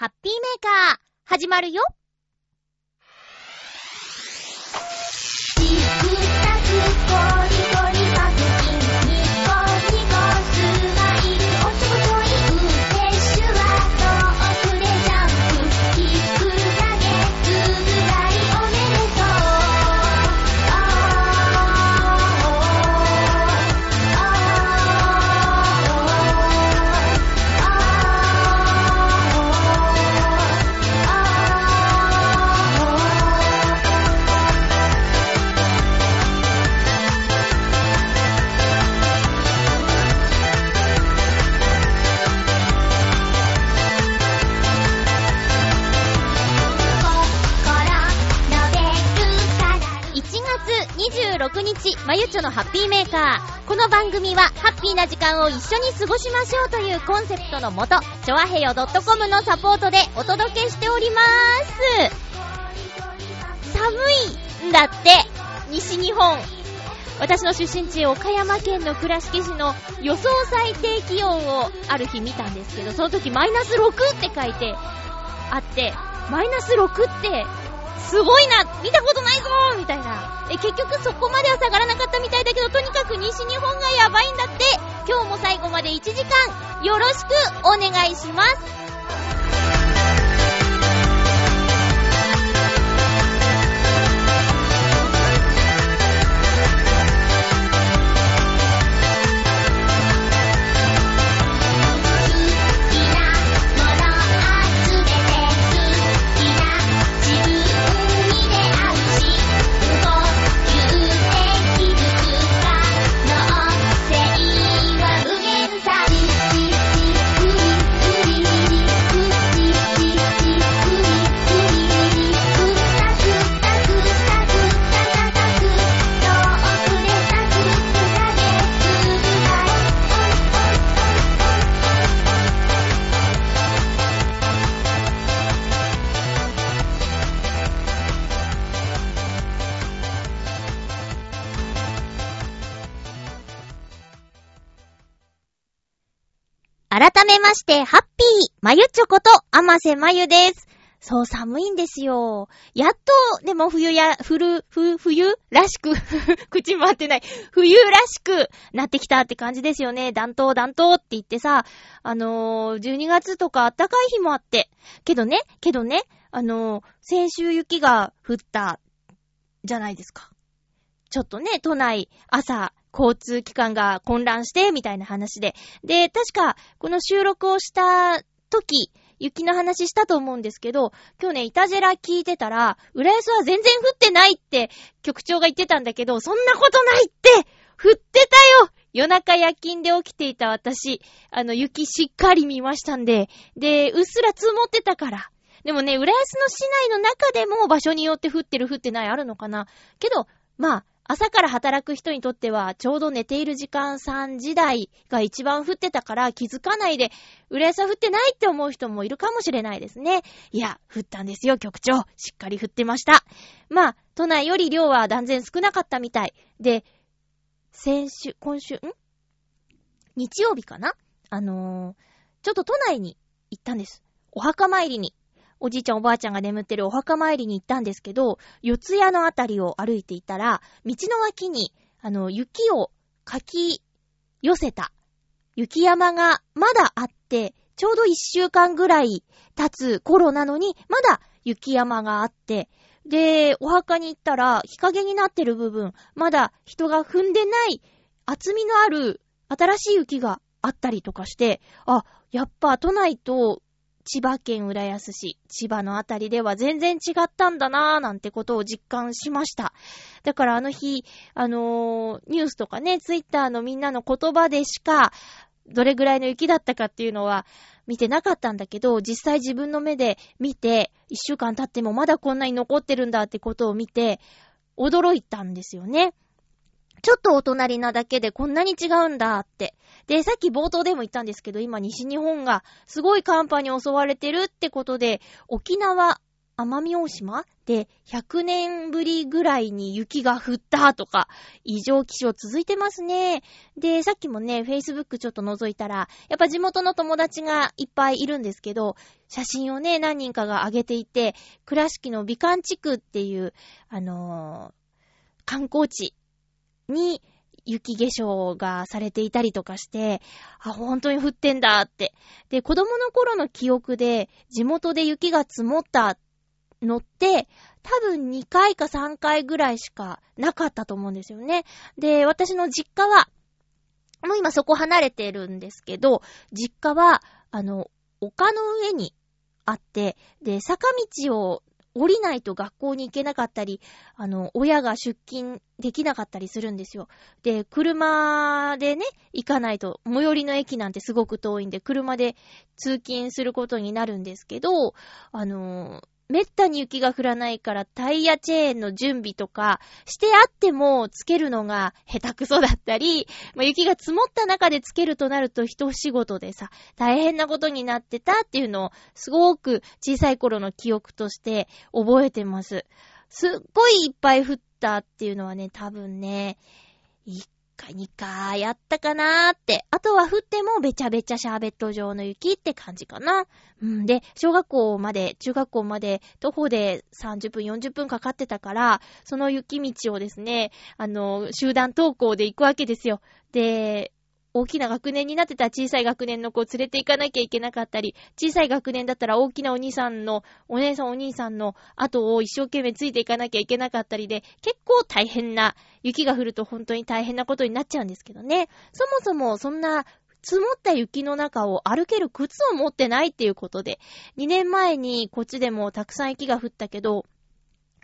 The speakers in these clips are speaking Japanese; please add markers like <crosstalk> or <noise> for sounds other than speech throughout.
ハッピーメーカー、始まるよ。26日、まゆちょのハッピーメーカー。この番組は、ハッピーな時間を一緒に過ごしましょうというコンセプトのもと、ちょわへよ .com のサポートでお届けしております。寒いんだって、西日本。私の出身地、岡山県の倉敷市の予想最低気温をある日見たんですけど、その時マイナス6って書いてあって、マイナス6ってすごいな見たことないぞみたいな。え、結局そこまでは下がらなかったみたいだけど、とにかく西日本がやばいんだって。今日も最後まで1時間、よろしくお願いします。まして、ハッピー、まゆちょこと、あませまゆです。そう、寒いんですよ。やっと、でも冬や、ふる、ふ、冬らしく、<laughs> 口回ってない。冬らしくなってきたって感じですよね。暖冬、暖冬って言ってさ、あのー、12月とか暖かい日もあって。けどね、けどね、あのー、先週雪が降った、じゃないですか。ちょっとね、都内、朝、交通機関が混乱して、みたいな話で。で、確か、この収録をした時、雪の話したと思うんですけど、今日ね、イタジェラ聞いてたら、浦安は全然降ってないって局長が言ってたんだけど、そんなことないって降ってたよ夜中夜勤で起きていた私、あの、雪しっかり見ましたんで、で、うっすら積もってたから。でもね、浦安の市内の中でも場所によって降ってる降ってないあるのかな。けど、まあ、朝から働く人にとっては、ちょうど寝ている時間3時台が一番降ってたから気づかないで、浦安は降ってないって思う人もいるかもしれないですね。いや、降ったんですよ、局長。しっかり降ってました。まあ、都内より量は断然少なかったみたい。で、先週、今週、ん？日曜日かな？あのー、ちょっと都内に行ったんです。お墓参りに。おじいちゃんおばあちゃんが眠ってるお墓参りに行ったんですけど、四谷のあたりを歩いていたら、道の脇に、あの、雪をかき寄せた雪山がまだあって、ちょうど一週間ぐらい経つ頃なのに、まだ雪山があって、で、お墓に行ったら、日陰になってる部分、まだ人が踏んでない厚みのある新しい雪があったりとかして、あ、やっぱ都内と千葉県浦安市、千葉のあたりでは全然違ったんだなぁなんてことを実感しました。だからあの日、あのーニュースとかね、ツイッターのみんなの言葉でしか、どれぐらいの雪だったかっていうのは見てなかったんだけど、実際自分の目で見て、一週間経ってもまだこんなに残ってるんだってことを見て、驚いたんですよね。ちょっとお隣なだけでこんなに違うんだって。で、さっき冒頭でも言ったんですけど、今西日本がすごい寒波に襲われてるってことで、沖縄、奄美大島で100年ぶりぐらいに雪が降ったとか、異常気象続いてますね。で、さっきもね、Facebook ちょっと覗いたら、やっぱ地元の友達がいっぱいいるんですけど、写真をね、何人かが上げていて、倉敷の美観地区っていう、あのー観光地に雪化粧がされていたりとかして、あ、本当に降ってんだって。で、子供の頃の記憶で、地元で雪が積もったのって、多分2回か3回ぐらいしかなかったと思うんですよね。で、私の実家は、もう今そこ離れてるんですけど、実家は、あの、丘の上にあって、で、坂道を降りないと学校に行けなかったり、あの、親が出勤できなかったりするんですよ。で、車でね、行かないと、最寄りの駅なんてすごく遠いんで、車で通勤することになるんですけど、あの、めったに雪が降らないからタイヤチェーンの準備とかしてあってもつけるのが下手くそだったり、まあ、雪が積もった中でつけるとなると一仕事でさ、大変なことになってたっていうのをすごく小さい頃の記憶として覚えてます。すっごいいっぱい降ったっていうのはね、多分ね、1回、2回やったかなーって。あとは降ってもべちゃべちゃシャーベット状の雪って感じかな。うんで、小学校まで、中学校まで徒歩で30分、40分かかってたから、その雪道をですね、あの、集団登校で行くわけですよ。で、大きな学年になってた小さい学年の子を連れて行かなきゃいけなかったり、小さい学年だったら大きなお兄さんの、お姉さんお兄さんの後を一生懸命ついていかなきゃいけなかったりで、結構大変な、雪が降ると本当に大変なことになっちゃうんですけどね。そもそもそんな積もった雪の中を歩ける靴を持ってないっていうことで、2年前にこっちでもたくさん雪が降ったけど、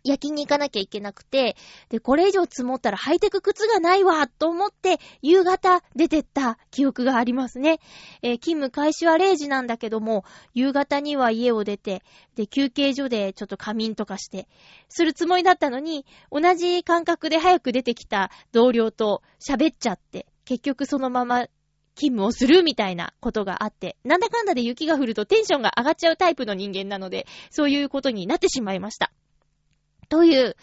夜勤に行かなきゃいけなくて、で、これ以上積もったらハイテク靴がないわと思って、夕方出てった記憶がありますね。えー勤務開始は0時なんだけども、夕方には家を出て、で、休憩所でちょっと仮眠とかして、するつもりだったのに、同じ感覚で早く出てきた同僚と喋っちゃって、結局そのまま勤務をするみたいなことがあって、なんだかんだで雪が降るとテンションが上がっちゃうタイプの人間なので、そういうことになってしまいました。という、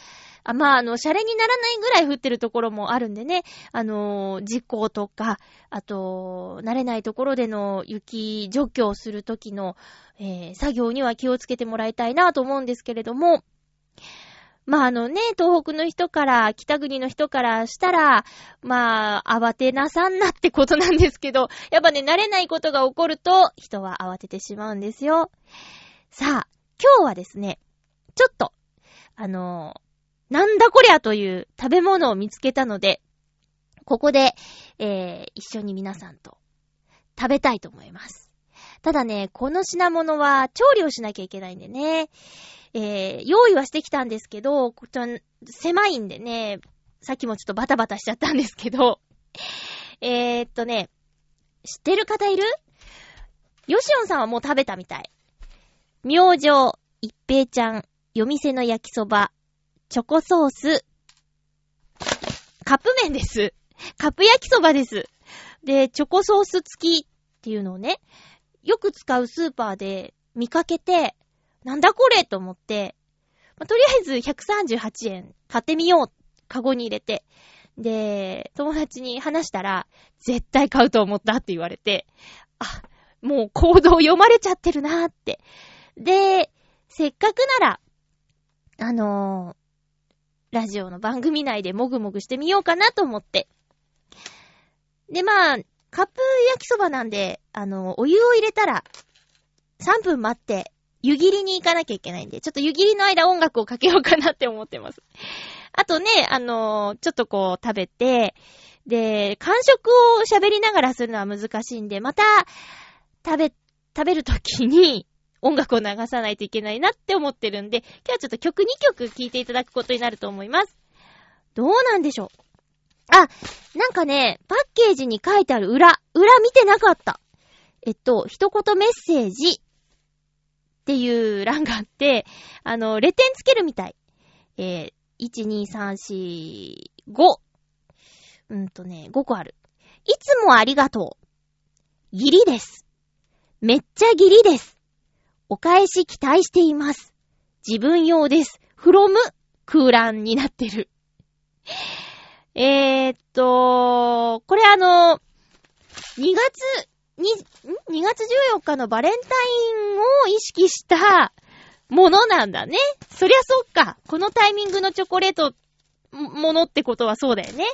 あまあ、あの、シャレにならないぐらい降ってるところもあるんでね、あのー事故とか、あと、慣れないところでの雪除去をするときの、えー作業には気をつけてもらいたいなと思うんですけれども、まああのね、東北の人から、北国の人からしたら、まあ、慌てなさんなってことなんですけど、やっぱね、慣れないことが起こると、人は慌ててしまうんですよ。さあ、今日はですね、ちょっと、あのなんだこりゃという食べ物を見つけたので、ここで、えー、一緒に皆さんと食べたいと思います。ただね、この品物は調理をしなきゃいけないんでね、えー、用意はしてきたんですけど、こちら狭いんでね、さっきもちょっとバタバタしちゃったんですけど、<laughs> えーっとね、知ってる方いる？ヨシオンさんはもう食べたみたい。明星、一平ちゃん、夜店の焼きそば、チョコソース、カップ麺です。カップ焼きそばです。で、チョコソース付きっていうのをね、よく使うスーパーで見かけて、なんだこれと思って、まあとりあえず138円買ってみよう。カゴに入れて。で、友達に話したら、絶対買うと思ったって言われて、あ、もう行動読まれちゃってるなーって。で、せっかくなら、あのーラジオの番組内でもぐもぐしてみようかなと思って。で、まあ、カップ焼きそばなんで、あの、お湯を入れたら、3分待って、湯切りに行かなきゃいけないんで、ちょっと湯切りの間音楽をかけようかなって思ってます。あとね、あのちょっとこう食べて、で、完食を喋りながらするのは難しいんで、また、食べ、食べるときに、音楽を流さないといけないなって思ってるんで、今日はちょっと曲2曲聴いていただくことになると思います。どうなんでしょう？あ、なんかね、パッケージに書いてある裏、裏見てなかった。えっと、一言メッセージっていう欄があって、あの、レ点つけるみたい。えー、1、2、3、4、5。うんとね、5個ある。いつもありがとう。ギリです。めっちゃギリです。お返し期待しています。自分用です。from 空欄になってる。えーっと、これあの、2月、に、ん ?2 月14日のバレンタインを意識したものなんだね。そりゃそっか。このタイミングのチョコレート、ものってことはそうだよね。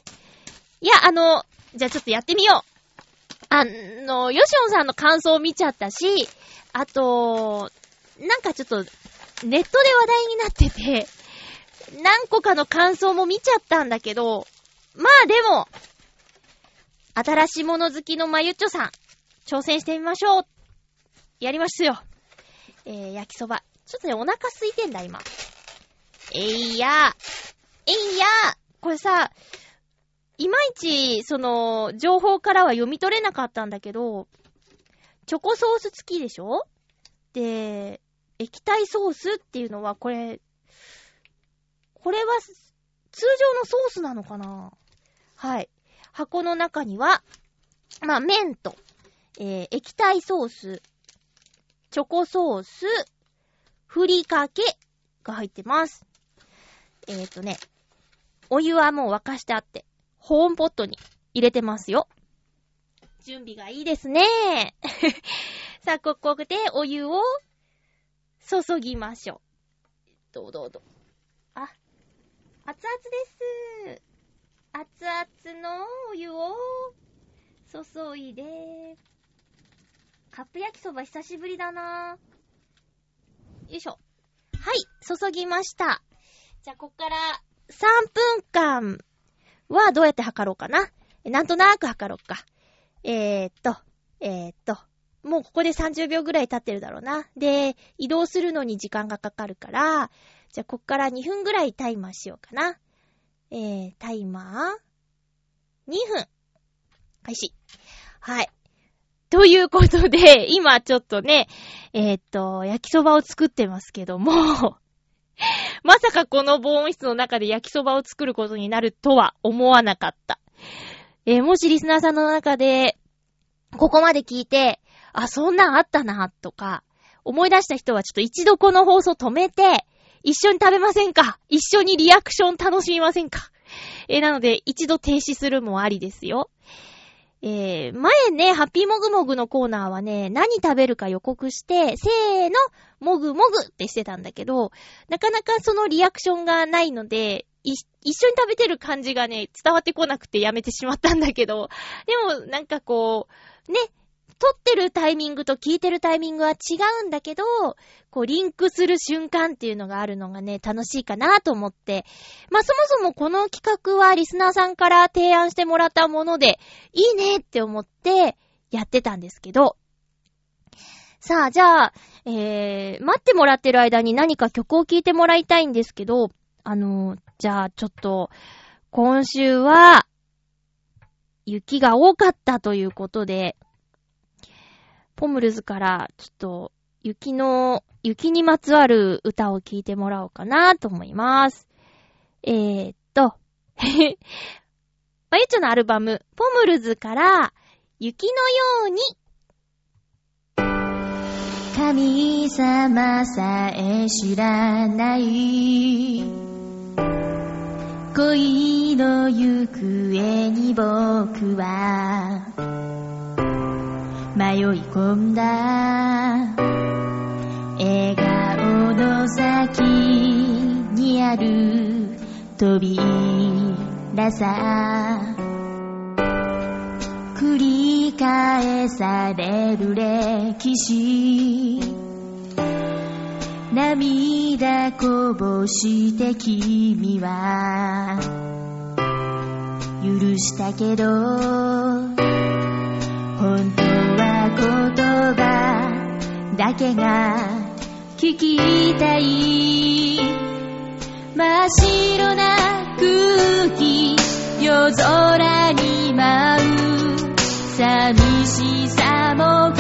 いや、あの、じゃあちょっとやってみよう。あの、ヨシオンさんの感想を見ちゃったし、あと、なんかちょっと、ネットで話題になってて、<laughs> 何個かの感想も見ちゃったんだけど、まあでも、新しいもの好きのまゆっちょさん、挑戦してみましょう。やりますよ。えー、焼きそば。ちょっとね、お腹空いてんだ、今。えいやえいやこれさ、いまいち、その、情報からは読み取れなかったんだけど、チョコソース付きでしょ？で、液体ソースっていうのは、これ、これは、通常のソースなのかな？はい。箱の中には、まあ、麺と、えー、液体ソース、チョコソース、ふりかけが入ってます。えっ、ー、とね、お湯はもう沸かしてあって、保温ポットに入れてますよ。準備がいいですね。<laughs> さあ、ここでお湯を注ぎましょう。どうどうどう。あ、熱々です。熱々のお湯を注いで、カップ焼きそば久しぶりだなよいしょ。はい、注ぎました。じゃあ、こっから3分間はどうやって測ろうかな。なんとなく測ろうか。えー、っと、えー、っと、もうここで30秒ぐらい経ってるだろうな。で、移動するのに時間がかかるから、じゃあこっから2分ぐらいタイマーしようかな。えー、タイマー、2分。開始。はい。ということで、今ちょっとね、えー、っと、焼きそばを作ってますけども、<laughs> まさかこの防音室の中で焼きそばを作ることになるとは思わなかった。えー、もしリスナーさんの中で、ここまで聞いて、あ、そんなんあったな、とか、思い出した人はちょっと一度この放送止めて、一緒に食べませんか？一緒にリアクション楽しみませんか？えー、なので、一度停止するもありですよ。えー、前ね、ハッピーモグモグのコーナーはね、何食べるか予告して、せーの、もぐもぐってしてたんだけど、なかなかそのリアクションがないので、い、一緒に食べてる感じがね、伝わってこなくてやめてしまったんだけど、でもなんかこう、ね、撮ってるタイミングと聞いてるタイミングは違うんだけど、こうリンクする瞬間っていうのがあるのがね、楽しいかなと思って。まあ、そもそもこの企画はリスナーさんから提案してもらったもので、いいねって思ってやってたんですけど。さあ、じゃあ、えー、待ってもらってる間に何か曲を聴いてもらいたいんですけど、あの、じゃあちょっと、今週は、雪が多かったということで、ポムルズから、ちょっと、雪の、雪にまつわる歌を聴いてもらおうかなと思います。えー、っと、<laughs> まゆちょのアルバム、ポムルズから、雪のように、神様さえ知らない恋の行方に僕は迷い込んだ。笑顔の先にある扉さ。繰り返される歴史。涙こぼして君は許したけど本当は言葉だけが聞きたい。真っ白な空気夜空に舞う。寂しさも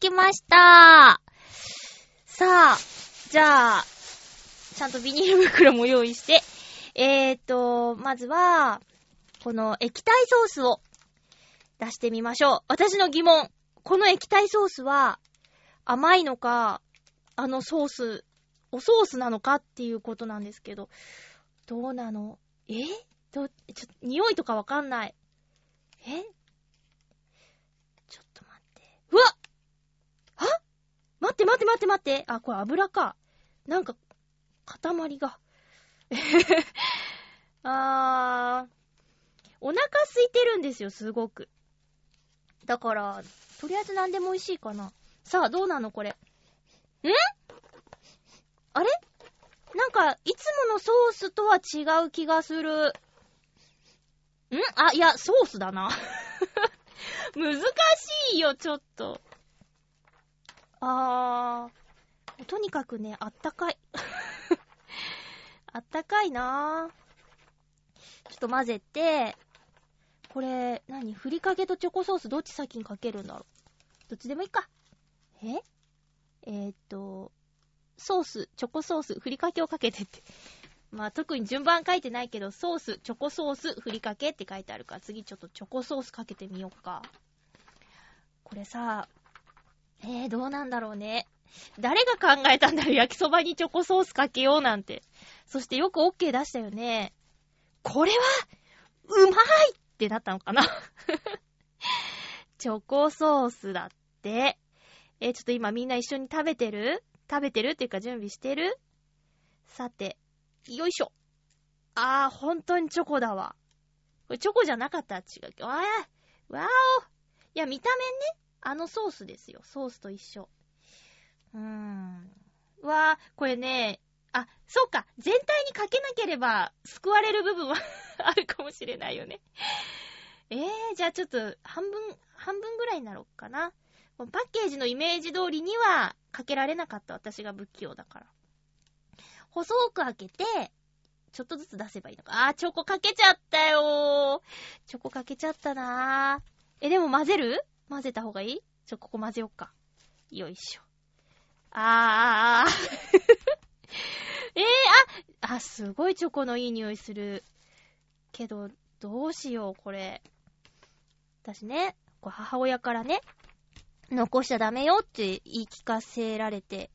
きました。さあ、じゃあ、ちゃんとビニール袋も用意して、えーと、まずは、この液体ソースを出してみましょう。私の疑問。この液体ソースは、甘いのか、あのソース、おソースなのかっていうことなんですけど、どうなの？え？ど、ちょ、匂いとかわかんない。えちょっと待って。うわあ待って待って待って待って。あ、これ油か。なんか、塊が。<laughs> あー、お腹空いてるんですよ、すごく。だから、とりあえず何でも美味しいかな。さあ、どうなのこれ。ん？あれ？なんか、いつものソースとは違う気がする。ん？あ、いや、ソースだな。<laughs> 難しいよ、ちょっと。あー、とにかくね、あったかい。<laughs> あったかいなちょっと混ぜて、これ、何？ふりかけとチョコソースどっち先にかけるんだろう？どっちでもいいか。え？えー、っと、ソース、チョコソース、ふりかけをかけてって。<laughs> まあ特に順番書いてないけど、ソース、チョコソース、ふりかけって書いてあるから、次ちょっとチョコソースかけてみようか。これさ、えー、どうなんだろうね。誰が考えたんだろう焼きそばにチョコソースかけようなんて。そしてよく OK 出したよね。これは、うまいってなったのかなチョコソースだって。えーちょっと今みんな一緒に食べてる？食べてるっていうか準備してる？さて、よいしょ。あー、本当にチョコだわ。これチョコじゃなかった違う。わー、わーお。いや、見た目ね、あのソースですよ。ソースと一緒。うーん。わー、これね、あ、そうか。全体にかけなければ救われる部分は <laughs> あるかもしれないよね。えー、じゃあちょっと半分、半分ぐらいになろうかな。パッケージのイメージ通りにはかけられなかった私が不器用だから。細く開けて、ちょっとずつ出せばいいのか。あー、チョコかけちゃったよー。チョコかけちゃったなー。え、でも混ぜる？混ぜた方がいい？ちょ、ここ混ぜよっか。よいしょ。あー、<laughs> えー、あ、あ、すごいチョコのいい匂いする。けど、どうしよう、これ。私ね、こう母親からね、残しちゃダメよって言い聞かせられて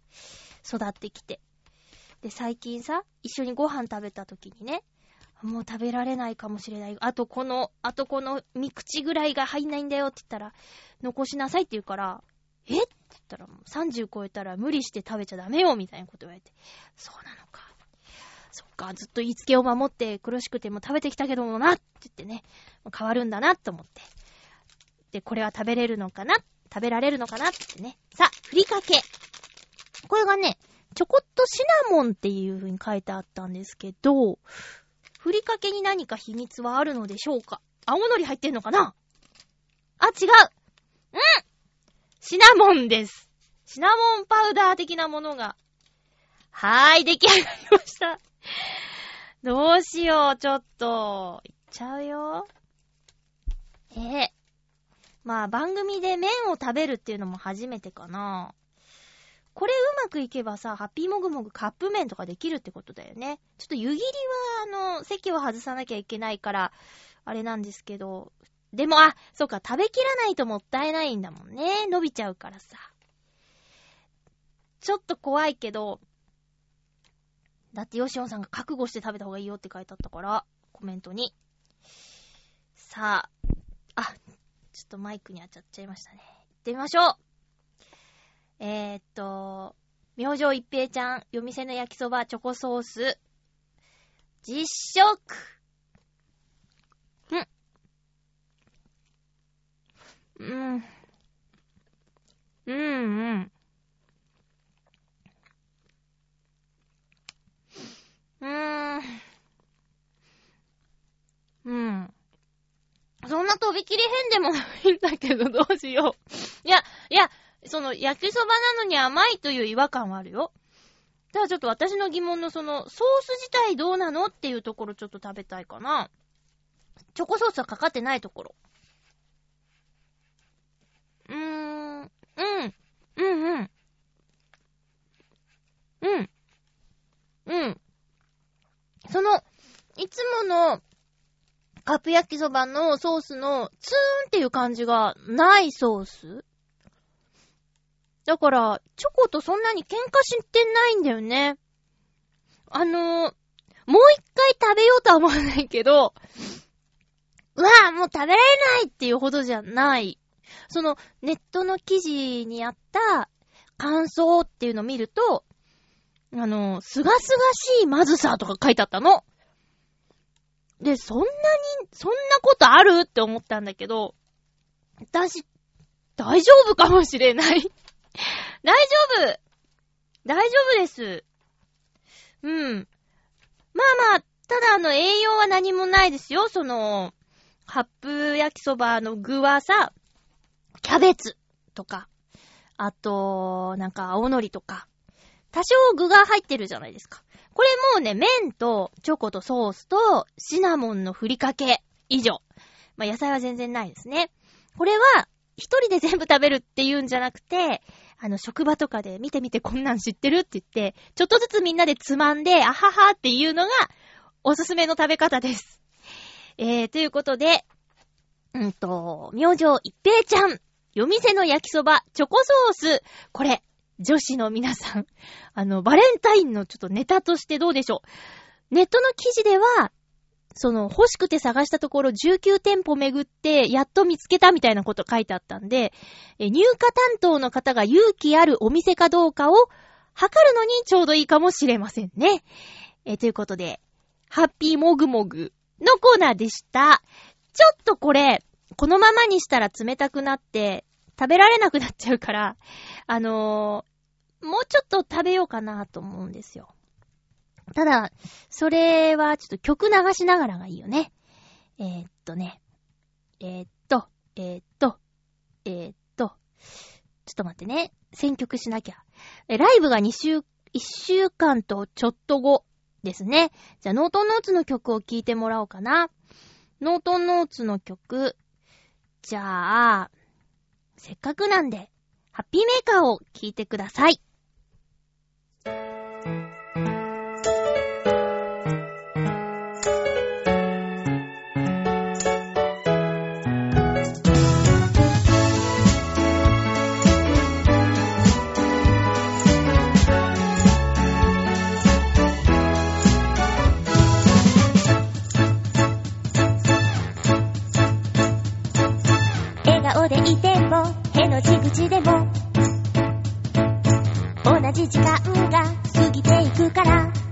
育ってきて。で、最近さ、一緒にご飯食べた時にね、もう食べられないかもしれない。あとこの、あとこの三口ぐらいが入んないんだよって言ったら、残しなさいって言うから、え？って言ったらもう30超えたら無理して食べちゃダメよみたいなこと言われて。そうなのか。そっか、ずっと言いつけを守って苦しくても食べてきたけどもなって言ってね、もう変わるんだなと思って。で、これは食べれるのかな？食べられるのかなってね。さあ、ふりかけ。これがね、ちょこっとシナモンっていう風に書いてあったんですけど、ふりかけに何か秘密はあるのでしょうか？青のり入ってんのかな？あ、違ううんシナモンです。シナモンパウダー的なものが。はーい、出来上がりました。どうしよう、ちょっと。いっちゃうよ。ええまあ、番組で麺を食べるっていうのも初めてかな。これうまくいけばさ、ハッピーもぐもぐカップ麺とかできるってことだよね。ちょっと湯切りは、あの、席を外さなきゃいけないから、あれなんですけど。でも、あ、そうか、食べきらないともったいないんだもんね。伸びちゃうからさ。ちょっと怖いけど、だってヨシオンさんが覚悟して食べた方がいいよって書いてあったから、コメントに。さあ、あ、ちょっとマイクに当たっちゃいましたね。行ってみましょうえー、っと、明星一平ちゃん、夜店の焼きそば、チョコソース、実食。ん。うん。うん、うん。うーん。うん。そん。なとびきり変でもないん。だけど、どうしよう。いや、いや、その、焼きそばなのに甘いという違和感はあるよ。ただちょっと私の疑問のその、ソース自体どうなのっていうところちょっと食べたいかな。チョコソースはかかってないところ。うーん、うん、うん、うん。うん。うん。その、いつものカップ焼きそばのソースのツーンっていう感じがないソース？だから、チョコとそんなに喧嘩してないんだよね。あのー、もう一回食べようとは思わないけど、うわぁ、もう食べられないっていうほどじゃない。その、ネットの記事にあった感想っていうのを見ると、あの、すがすがしいまずさとか書いてあったの。で、そんなに、そんなことあるって思ったんだけど、私、大丈夫かもしれない。大丈夫大丈夫です。うん。まあまあ、ただあの、栄養は何もないですよ。その、カップ焼きそばの具はさ、キャベツとか、あと、なんか青のりとか、多少具が入ってるじゃないですか。これもうね、麺とチョコとソースとシナモンのふりかけ以上。まあ野菜は全然ないですね。これは、一人で全部食べるっていうんじゃなくて、あの、職場とかで見て見てこんなん知ってるって言って、ちょっとずつみんなでつまんで、あははっていうのが、おすすめの食べ方です。えー、ということで、うんと、明星一平ちゃん、夜店の焼きそば、チョコソース、これ、女子の皆さん、あの、バレンタインのちょっとネタとしてどうでしょう。ネットの記事では、その、欲しくて探したところ19店舗巡って、やっと見つけたみたいなこと書いてあったんで、入荷担当の方が勇気あるお店かどうかを測るのにちょうどいいかもしれませんね。えということで、ハッピーもぐもぐのコーナーでした。ちょっとこれ、このままにしたら冷たくなって、食べられなくなっちゃうから、あのーもうちょっと食べようかなと思うんですよ。ただ、それはちょっと曲流しながらがいいよね。えー、っとね。えー、っと、えー、っと、えー、っと、ちょっと待ってね。選曲しなきゃ。え、ライブが2週、1週間とちょっと後ですね。じゃあ、ノートンノーツの曲を聴いてもらおうかな。ノートンノーツの曲。じゃあ、せっかくなんで、ハッピーメーカーを聴いてください。でいても、への字口でも、同じ時間が過ぎていくから、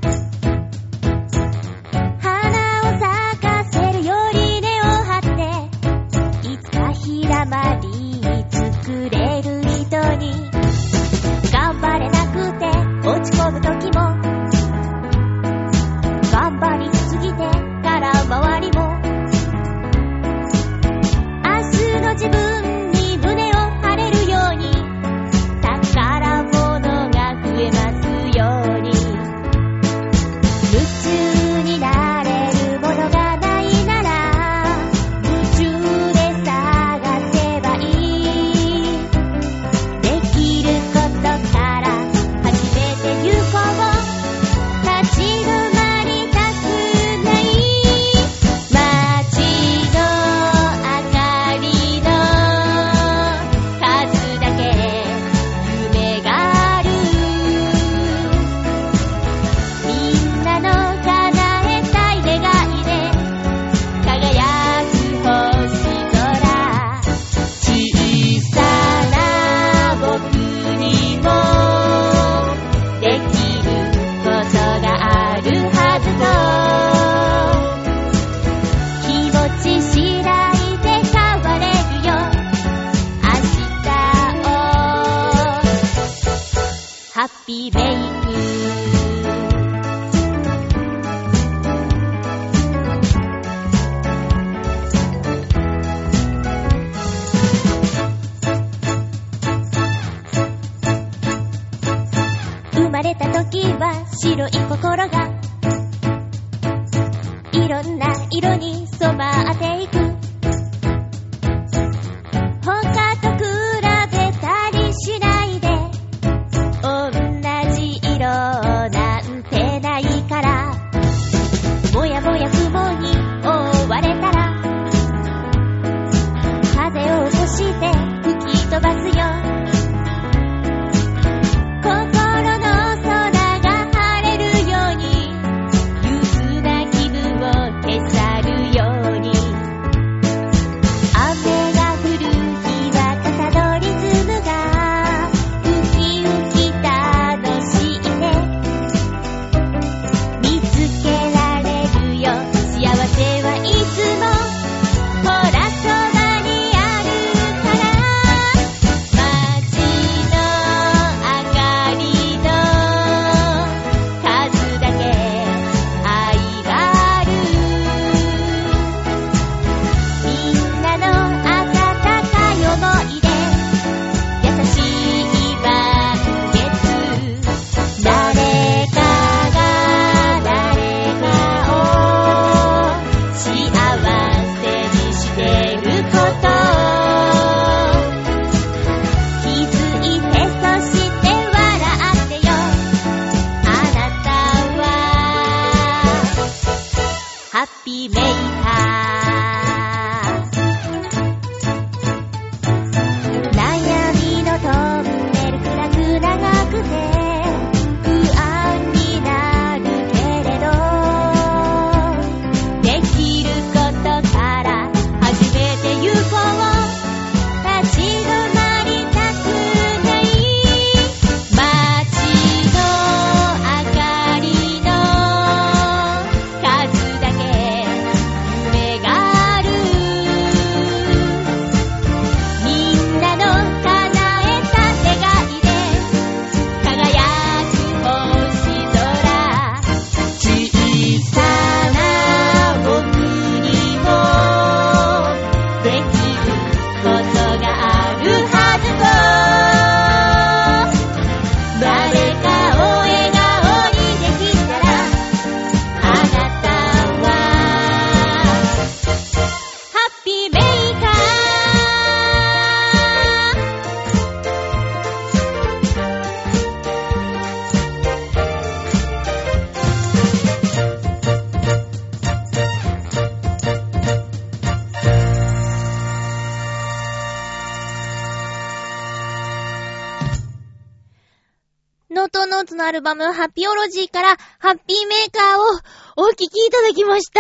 ーツのアルバム、ハッピオロジーから、ハッピーメーカーをお聴きいただきました。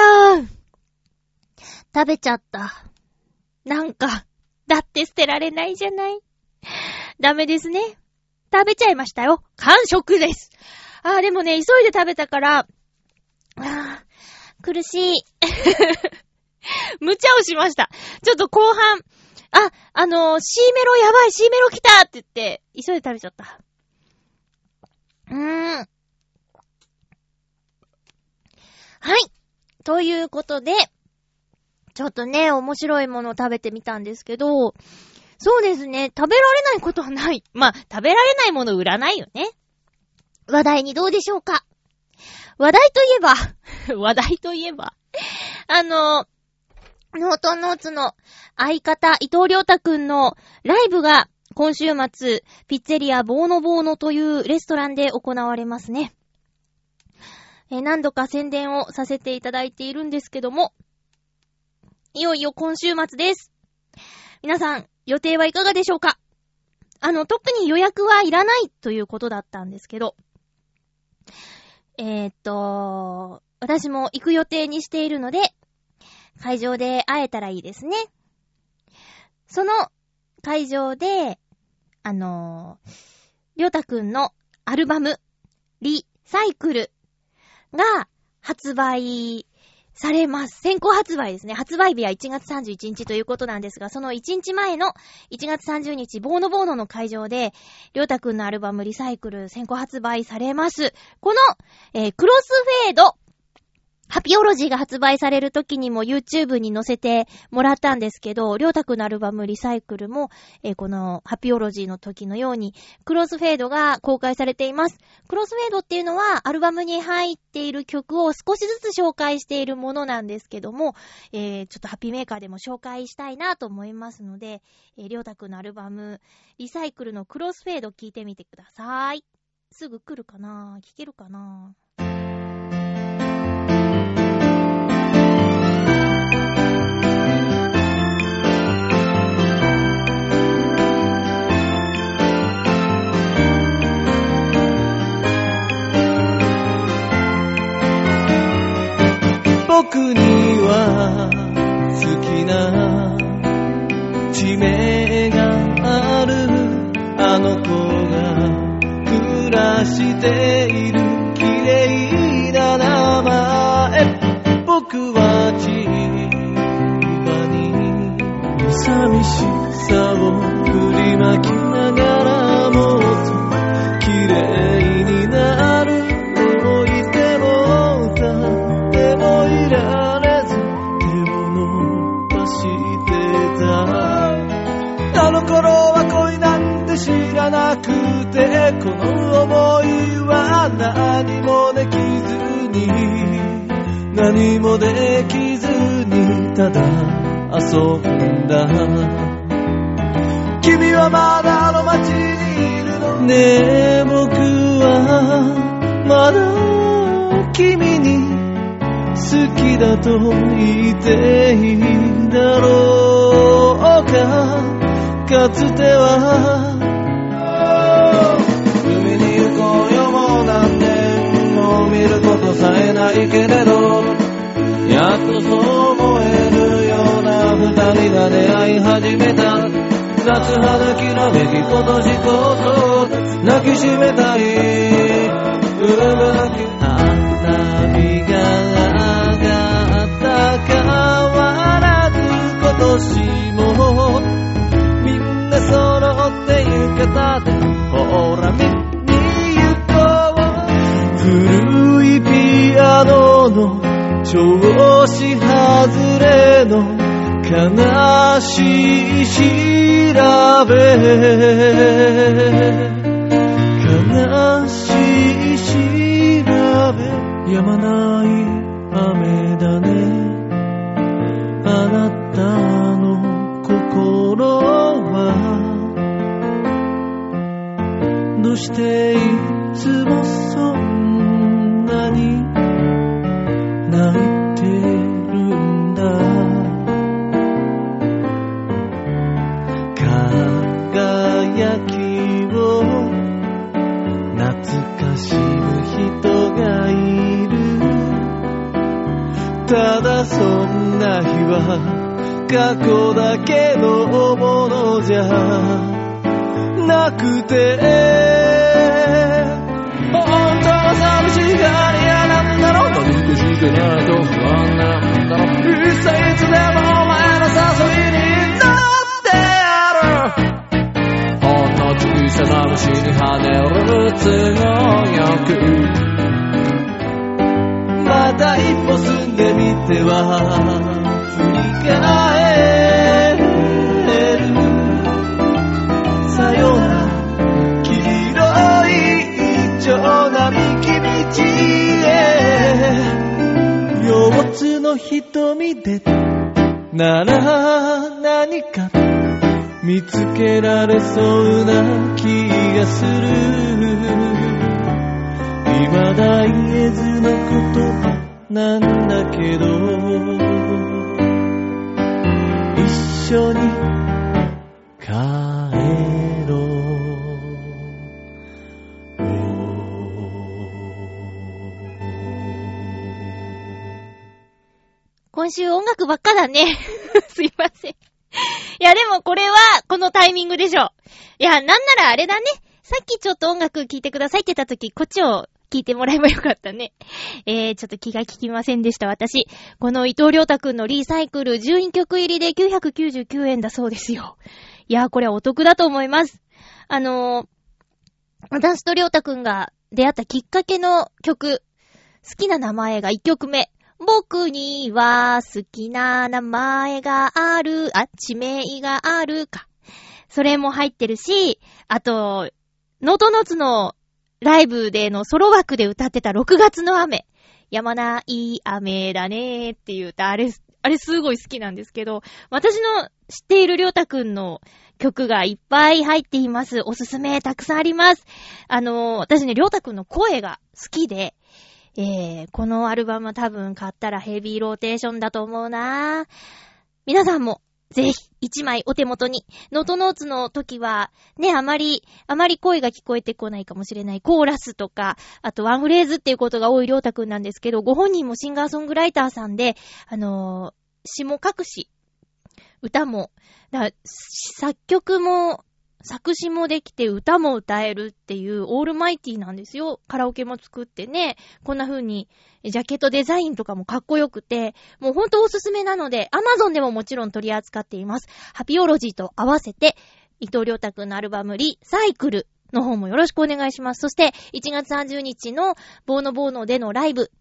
食べちゃった。なんか、だって捨てられないじゃない。ダメですね。食べちゃいましたよ。完食です。あー、でもね、急いで食べたから、あー、苦しい。<laughs> 無茶をしました。ちょっと後半、あ、あのー、C メロやばい、C メロ来たって言って、急いで食べちゃった。うーん。はい。ということで、ちょっとね、面白いものを食べてみたんですけど、そうですね、食べられないことはない。<laughs> まあ、食べられないもの売らないよね。話題にどうでしょうか話題といえば、<laughs> 話題といえば、あの、ノートノーツの相方、伊藤良太くんのライブが今週末、ピッツェリアボーノボーノというレストランで行われますね。え何度か宣伝をさせていただいているんですけども、いよいよ今週末です。皆さん、予定はいかがでしょうか？あの、特に予約はいらないということだったんですけど、えーっと、私も行く予定にしているので、会場で会えたらいいですね。その会場で、あのー、りょうたくんのアルバム、リサイクルが発売されます。先行発売ですね。発売日は1月31日ということなんですが、その1日前の1月30日、ボーノボーノの会場で、りょうたくんのアルバムリサイクル先行発売されます。この、えークロスフェード、ハピオロジーが発売される時にも YouTube に載せてもらったんですけど、りょうたくんのアルバムリサイクルも、えーこのハピオロジーの時のように、クロスフェードが公開されています。クロスフェードっていうのは、アルバムに入っている曲を少しずつ紹介しているものなんですけども、えーちょっとハピメーカーでも紹介したいなと思いますので、えーりょうたくんのアルバム、リサイクルのクロスフェード聞いてみてください。すぐ来るかな？聞けるかな？僕には好きな地名があるあの子が暮らしている綺麗な名前。僕は千葉に寂しさを振りまきながらて知らなくてこの想いは何もできずに何もできずにただ遊んだ。君はまだあの街にいるのね。僕はまだ君に好きだと言っていいだろうか。かつては見ることさえないけれどやっとそう思えるような二人が出会い始めた。夏花きらめき今年こそ泣きしめたいうるぐ泣き花火が上がった変わらず今年もみんな揃って浴衣でほら見に行こう。古ピアノの調子外れの悲しい調べ。悲しい調べ。止まない雨だね。あなたの心は。どうしていつ過去だけのものじゃなくて本当は寂しがり屋なんだろう難しくないと不安なんだろういっさいつでもお前の誘いに乗ってやる。ほんの小さな虫に跳ねる都合よく。また一歩進んでみては。振り返るさよなら黄色い一丁並木道へ腰痛の瞳でなら何か見つけられそうな気がする未だ言えずの言葉なんだけど緒に帰ろう今週音楽ばっかだね。<laughs> すいません。いや、でもこれは、このタイミングでしょ。いや、なんならあれだね。さっきちょっと音楽聴いてくださいって言った時、こっちを聞いてもらえばよかったね。<laughs> えー、ちょっと気が利きませんでした、私。この伊藤良太くんのリサイクル12曲入りで999円だそうですよ。<laughs> いやー、これはお得だと思います。あのー、私と良太くんが出会ったきっかけの曲、好きな名前が1曲目。僕には好きな名前がある、あ、地名があるか。それも入ってるし、あと、ノートノーツのライブでのソロ枠で歌ってた6月の雨。やまない雨だねーっていう歌、あれ、あれすごい好きなんですけど、私の知っているりょうたくんの曲がいっぱい入っています。おすすめたくさんあります。あのー、私ね、りょうたくんの声が好きで、えー、このアルバム多分買ったらヘビーローテーションだと思うなぁ皆さんも、ぜひ、一枚お手元に。ノートノーツの時は、ね、あまり、あまり声が聞こえてこないかもしれない。コーラスとか、あとワンフレーズっていうことが多いりょうたくんなんですけど、ご本人もシンガーソングライターさんで、あのー、詩も書くし、歌も、だ作曲も、作詞もできて歌も歌えるっていうオールマイティなんですよ。カラオケも作ってね、こんな風にジャケットデザインとかもかっこよくて、もうほんとおすすめなので、アマゾンでももちろん取り扱っています。ハピオロジーと合わせて、伊藤良太くんのアルバムリサイクルの方もよろしくお願いします。そして、1月30日のボーノボーノでのライブ、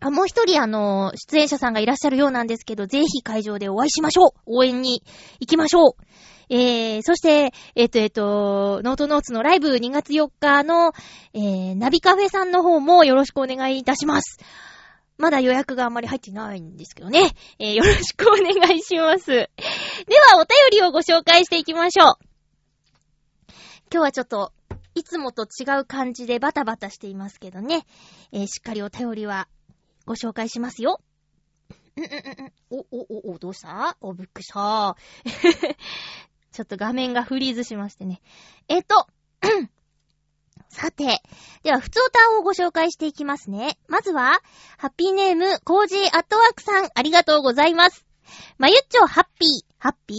あ、もう一人あの、出演者さんがいらっしゃるようなんですけど、ぜひ会場でお会いしましょう応援に行きましょうえー、そして、えっ、と、えっ、と、ノートノーツのライブ2月4日の、えー、ナビカフェさんの方もよろしくお願いいたします。まだ予約があんまり入ってないんですけどね。えー、よろしくお願いします。では、お便りをご紹介していきましょう。今日はちょっと、いつもと違う感じでバタバタしていますけどね。えー、しっかりお便りはご紹介しますよ。んんんん。お、お、お、お、どうした？お、びっくりした。ちょっと画面がフリーズしましてね。えっと、<clears throat> さて、では、普通歌をご紹介していきますね。まずは、ハッピーネーム、コージーアットワークさん、ありがとうございます。まゆっちょハッピー、ハッピー。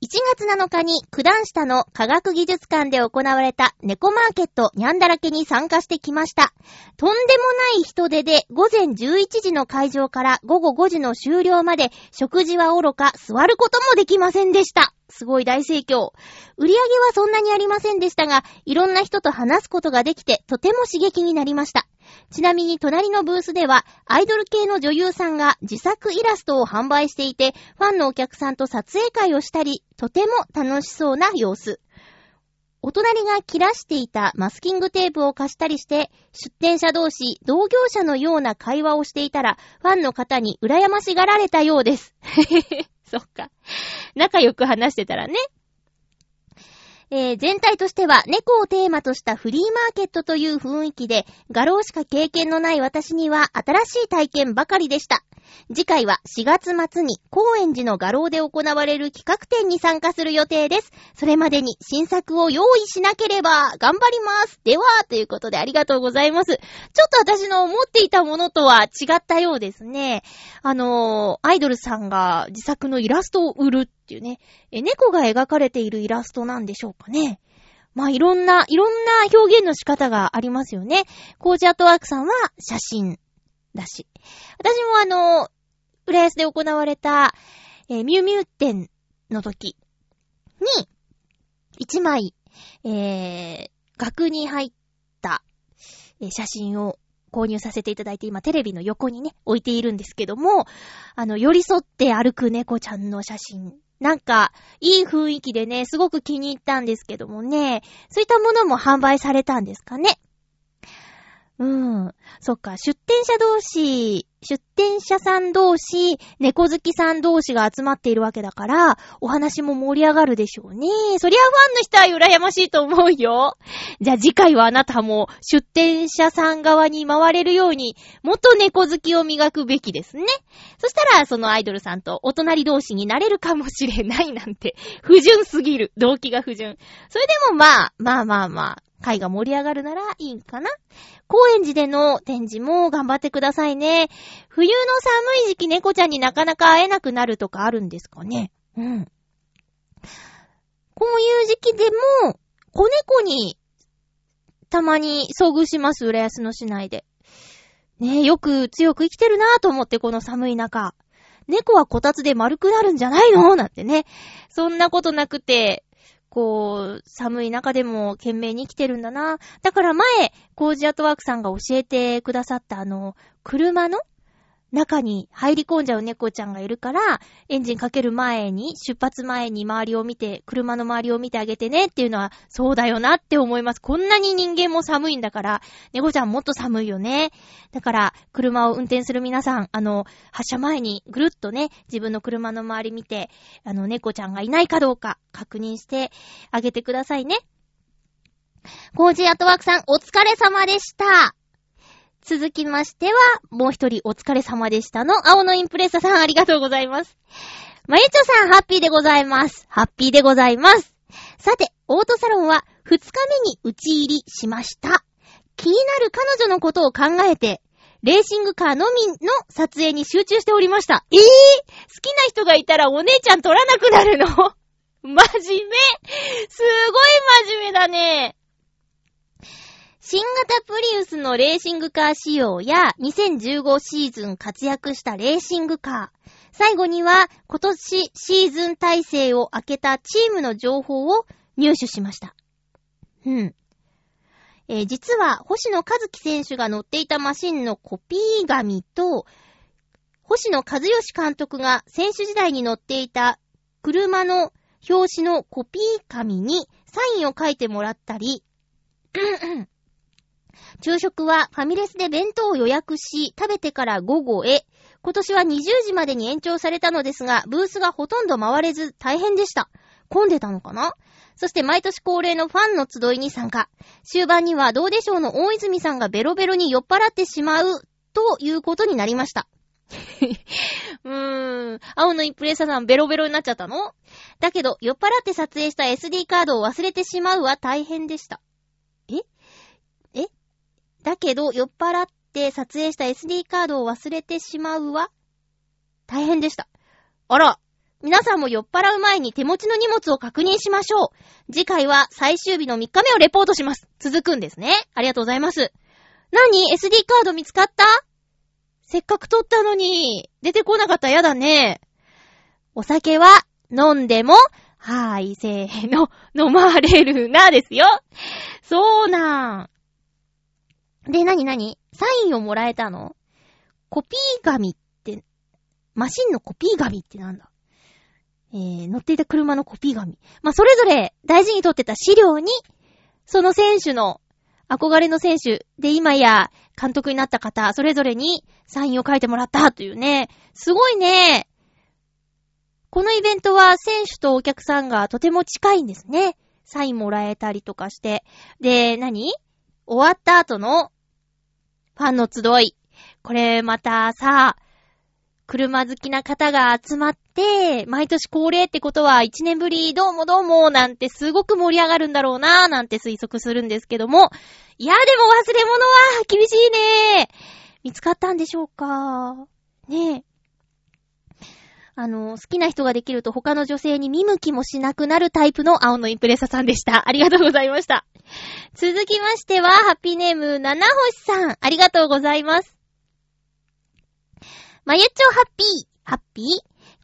1月7日に九段下の科学技術館で行われた猫マーケットにゃんだらけに参加してきました。とんでもない人出で午前11時の開場から午後5時の終了まで食事はおろか座ることもできませんでした。すごい大盛況。売り上げはそんなにありませんでしたが、いろんな人と話すことができてとても刺激になりました。ちなみに隣のブースでは、アイドル系の女優さんが自作イラストを販売していて、ファンのお客さんと撮影会をしたり、とても楽しそうな様子。お隣が切らしていたマスキングテープを貸したりして、出店者同士、同業者のような会話をしていたら、ファンの方に羨ましがられたようです。へへへ <laughs> そっか。仲良く話してたらね。えー全体としては猫をテーマとしたフリーマーケットという雰囲気で、画廊しか経験のない私には新しい体験ばかりでした。次回は4月末に高円寺の画廊で行われる企画展に参加する予定です。それまでに新作を用意しなければ頑張ります。では、ということでありがとうございます。ちょっと私の思っていたものとは違ったようですね。あの、アイドルさんが自作のイラストを売るっていうね、え、猫が描かれているイラストなんでしょうかね。まあ、いろんな、いろんな表現の仕方がありますよね。コージアートワークさんは写真だし。私もあの、浦安で行われた、えーミュウミュウ展の時に、一枚、えー、額に入った、えー写真を購入させていただいて、今テレビの横にね、置いているんですけども、あの、寄り添って歩く猫ちゃんの写真。なんか、いい雰囲気でね、すごく気に入ったんですけどもね、そういったものも販売されたんですかね。うん。そっか、出店者同士、出店者さん同士、猫好きさん同士が集まっているわけだから、お話も盛り上がるでしょうね。そりゃファンの人は羨ましいと思うよ。じゃあ次回はあなたも出店者さん側に回れるように、もっと猫好きを磨くべきですね。そしたら、そのアイドルさんとお隣同士になれるかもしれないなんて、不純すぎる。動機が不純。それでもまあ、まあまあまあ、会が盛り上がるならいいかな。高円寺での展示も頑張ってくださいね。冬冬の寒い時期猫ちゃんになかなか会えなくなるとかあるんですかね？うん。こういう時期でも、子猫にたまに遭遇します、浦安の市内で。ねえ、よく強く生きてるなぁと思って、この寒い中。猫はこたつで丸くなるんじゃないの？なんてね。そんなことなくて、こう、寒い中でも懸命に生きてるんだな。だから前、コージアートワークさんが教えてくださったあの、車の中に入り込んじゃう猫ちゃんがいるから、エンジンかける前に、出発前に周りを見て、車の周りを見てあげてねっていうのは、そうだよなって思います。こんなに人間も寒いんだから、猫ちゃんもっと寒いよね。だから、車を運転する皆さん、あの、発車前にぐるっとね、自分の車の周り見て、あの、猫ちゃんがいないかどうか確認してあげてくださいね。コージーアトワークさん、お疲れ様でした。続きましては、もう一人お疲れ様でしたの、青のインプレッサさんありがとうございます。まゆちょさん、ハッピーでございます。ハッピーでございます。さて、オートサロンは2日目に打ち入りしました。気になる彼女のことを考えて、レーシングカーのみの撮影に集中しておりました。えぇ、ー、好きな人がいたらお姉ちゃん撮らなくなるの？<laughs> 真面目すごい真面目だね。新型プリウスのレーシングカー仕様や2015シーズン活躍したレーシングカー。最後には今年シーズン体制を開けたチームの情報を入手しました。うん。えー実は星野和樹選手が乗っていたマシンのコピー紙と、星野和義監督が選手時代に乗っていた車の表紙のコピー紙にサインを書いてもらったり、昼食はファミレスで弁当を予約し、食べてから午後へ。今年は20時までに延長されたのですが、ブースがほとんど回れず大変でした。混んでたのかな？そして毎年恒例のファンの集いに参加。終盤にはどうでしょうの大泉さんがベロベロに酔っ払ってしまうということになりました。<laughs> うーん。青のインプレッサーさんベロベロになっちゃったの？だけど、酔っ払って撮影した SD カードを忘れてしまうは大変でした。だけど、酔っ払って撮影した SD カードを忘れてしまうは大変でした。あら皆さんも酔っ払う前に手持ちの荷物を確認しましょう。次回は最終日の3日目をレポートします。続くんですね。ありがとうございます。何 ?SD カード見つかった？せっかく撮ったのに、出てこなかったらやだね。お酒は飲んでも、はーい、せーの、飲まれるな、ですよ。そうなん。で、なになにサインをもらえたの？コピー紙って、マシンのコピー紙ってなんだ？えー、乗っていた車のコピー紙。まあ、それぞれ大事に取ってた資料に、その選手の、憧れの選手で今や監督になった方、それぞれにサインを書いてもらったというね。すごいね。このイベントは選手とお客さんがとても近いんですね。サインもらえたりとかして。で、何？終わった後のファンの集い。これまたさ、車好きな方が集まって、毎年恒例ってことは1年ぶりどうもどうもなんてすごく盛り上がるんだろうなーなんて推測するんですけども、いやでも忘れ物は厳しいね見つかったんでしょうか？ねえ。あの、好きな人ができると他の女性に見向きもしなくなるタイプの青のインプレッサさんでした。ありがとうございました。<laughs> 続きましては、ハッピーネーム、七星さん。ありがとうございます。まゆっちょハッピー、ハッピー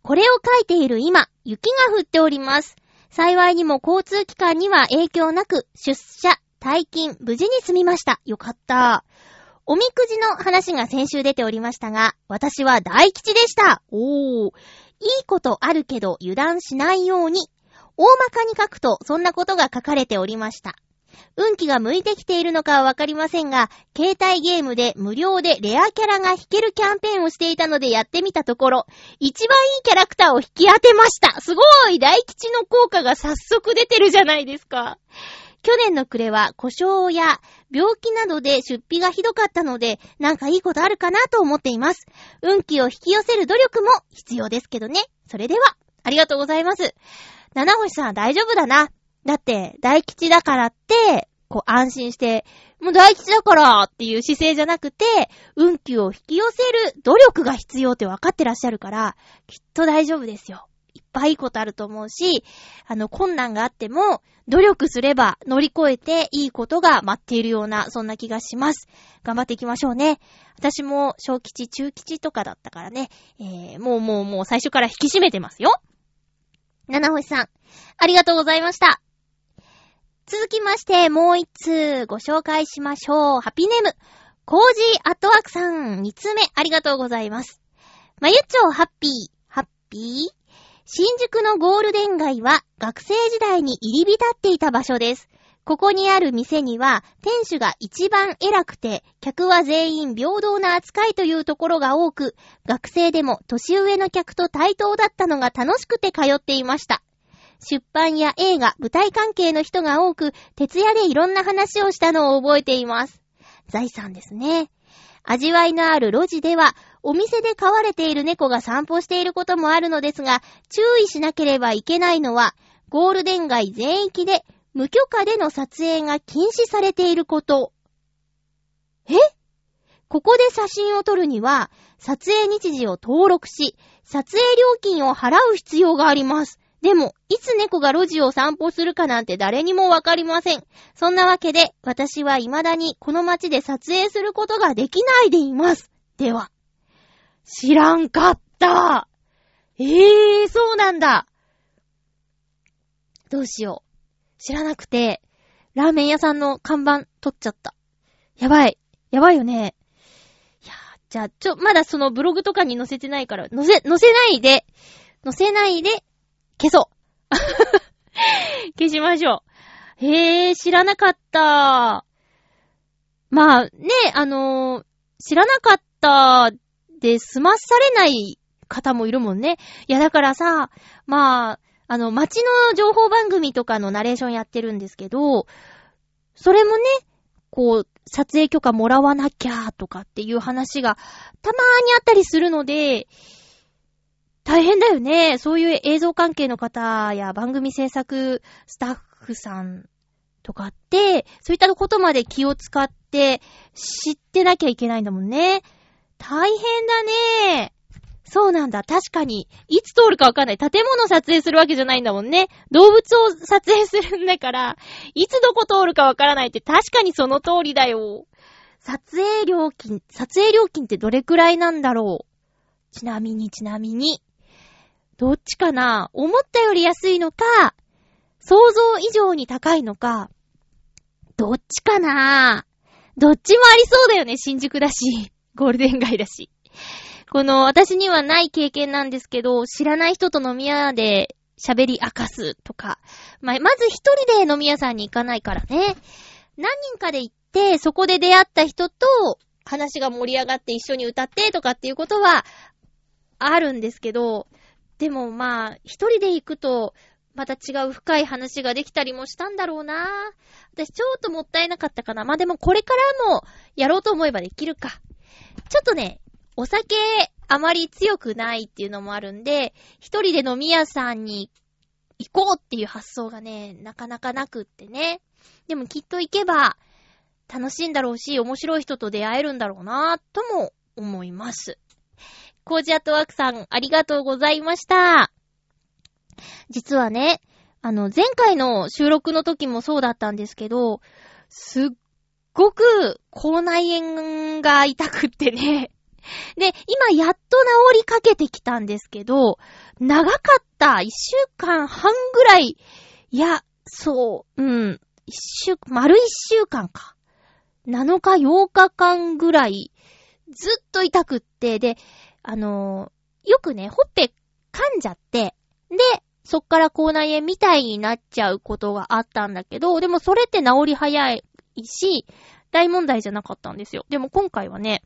これを書いている今、雪が降っております。幸いにも交通機関には影響なく、出社、退勤、無事に済みました。よかった。おみくじの話が先週出ておりましたが、私は大吉でした。おー。いいことあるけど油断しないように。大まかに書くとそんなことが書かれておりました。運気が向いてきているのかはわかりませんが、携帯ゲームで無料でレアキャラが引けるキャンペーンをしていたのでやってみたところ、一番いいキャラクターを引き当てましたすごい大吉の効果が早速出てるじゃないですか。去年の暮れは故障や病気などで出費がひどかったので、なんかいいことあるかなと思っています。運気を引き寄せる努力も必要ですけどね。それでは、ありがとうございます。七星さん大丈夫だな。だって、大吉だからって、こう安心して、もう大吉だからっていう姿勢じゃなくて、運気を引き寄せる努力が必要って分かってらっしゃるから、きっと大丈夫ですよ。いっぱいいいことあると思うし、あの、困難があっても、努力すれば乗り越えていいことが待っているような、そんな気がします。頑張っていきましょうね。私も小吉、中吉とかだったからね、えー、もうもうもう最初から引き締めてますよ。七星さん、ありがとうございました。続きまして、もう一通ご紹介しましょう。ハピネーム、コージーアットワークさん、二通目、ありがとうございます。まゆっちょハッピー、ハッピー？新宿のゴールデン街は学生時代に入り浸っていた場所です。ここにある店には店主が一番偉くて客は全員平等な扱いというところが多く学生でも年上の客と対等だったのが楽しくて通っていました。出版や映画、舞台関係の人が多く徹夜でいろんな話をしたのを覚えています。財産ですね。味わいのある路地ではお店で飼われている猫が散歩していることもあるのですが、注意しなければいけないのは、ゴールデン街全域で無許可での撮影が禁止されていること。え？ここで写真を撮るには、撮影日時を登録し、撮影料金を払う必要があります。でも、いつ猫が路地を散歩するかなんて誰にもわかりません。そんなわけで、私は未だにこの街で撮影することができないでいます。では。知らんかった。ええー、そうなんだ。どうしよう。知らなくて、ラーメン屋さんの看板取っちゃった。やばい。やばいよね。いや、じゃあ、ちょ、まだそのブログとかに載せてないから、載せ、載せないで、載せないで、消そう。<laughs> 消しましょう。へえ、知らなかった。まあ、ね、あのー知らなかったで済まされない方もいるもんね。いや、だからさ、まあ、あの、街の情報番組とかのナレーションやってるんですけど、それもね、こう、撮影許可もらわなきゃとかっていう話がたまーにあったりするので、大変だよね。そういう映像関係の方や番組制作スタッフさんとかって、そういったことまで気を使って知ってなきゃいけないんだもんね。大変だね。そうなんだ。確かに。いつ通るかわかんない。建物撮影するわけじゃないんだもんね。動物を撮影するんだから、いつどこ通るかわからないって確かにその通りだよ。撮影料金、撮影料金ってどれくらいなんだろうちなみにちなみに。どっちかな思ったより安いのか、想像以上に高いのか、どっちかなどっちもありそうだよね、新宿だし、ゴールデン街だし。この、私にはない経験なんですけど、知らない人と飲み屋で喋り明かすとか。まあ、まず一人で飲み屋さんに行かないからね。何人かで行って、そこで出会った人と話が盛り上がって一緒に歌ってとかっていうことはあるんですけど、でもまあ、一人で行くと、また違う深い話ができたりもしたんだろうな私ちょっともったいなかったかな。まあでもこれからもやろうと思えばできるか。ちょっとね、お酒あまり強くないっていうのもあるんで、一人で飲み屋さんに行こうっていう発想がね、なかなかなくってね。でもきっと行けば楽しいんだろうし、面白い人と出会えるんだろうなとも思います。コージアットワークさん、ありがとうございました。実はね、あの、前回の収録の時もそうだったんですけど、すっごく口内炎が痛くってね。で、今やっと治りかけてきたんですけど、長かった。一週間半ぐらい。いや、そう、うん。一週、丸一週間か。7日、8日間ぐらい、ずっと痛くって、で、あのーよくね、ほっぺ噛んじゃって、で、そっから口内炎みたいになっちゃうことがあったんだけど、でもそれって治り早いいし、大問題じゃなかったんですよ。でも今回はね、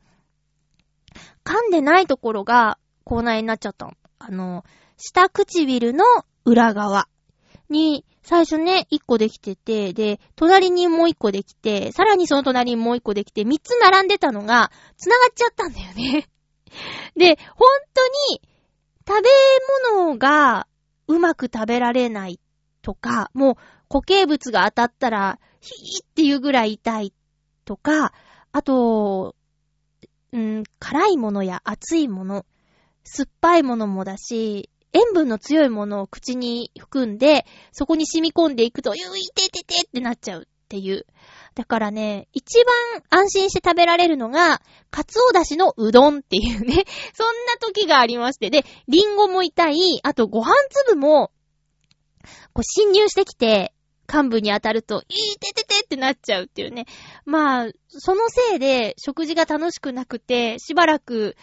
噛んでないところが口内になっちゃったの。あの、下唇の裏側に、最初ね、1個できてて、で、隣にもう1個できて、さらにその隣にもう1個できて、3つ並んでたのが、繋がっちゃったんだよね。<laughs> で、本当に、食べ物がうまく食べられないとか、もう固形物が当たったら、ヒーっていうぐらい痛いとか、あと、うん、辛いものや熱いもの、酸っぱいものもだし、塩分の強いものを口に含んで、そこに染み込んでいくと、ゆういてててってなっちゃうっていう。だからね、一番安心して食べられるのが、カツオだしのうどんっていうね、<laughs> そんな時がありまして。で、リンゴも痛い、あとご飯粒も、こう侵入してきて、幹部に当たると、いいてててってなっちゃうっていうね。まあ、そのせいで食事が楽しくなくて、しばらく、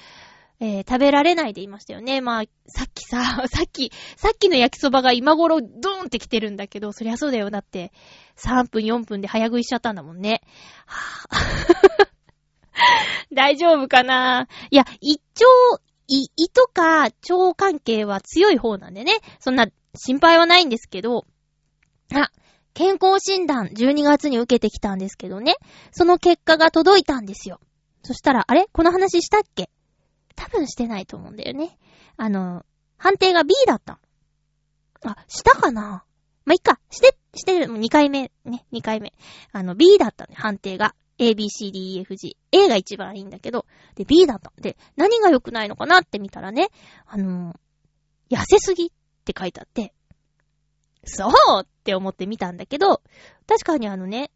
えー食べられないでいましたよね。まあ、さっきさ、<laughs> さっき、さっきの焼きそばが今頃ドーンって来てるんだけど、そりゃそうだよ。だって、3分4分で早食いしちゃったんだもんね。はぁ <laughs> 大丈夫かな？いや、胃腸、胃、胃とか腸関係は強い方なんでね。そんな心配はないんですけど、あ、健康診断12月に受けてきたんですけどね。その結果が届いたんですよ。そしたら、あれ？この話したっけ？多分してないと思うんだよね。あの、判定が B だった。あ、したかな？ま、いっか。して、してる。2回目。ね、2回目。あの、B だったね、判定が。A, B, C, D, E, F, G。A が一番いいんだけど、で、B だった。で、何が良くないのかなって見たらね、あの痩せすぎって書いてあって、そうって思って見たんだけど、確かにあのね、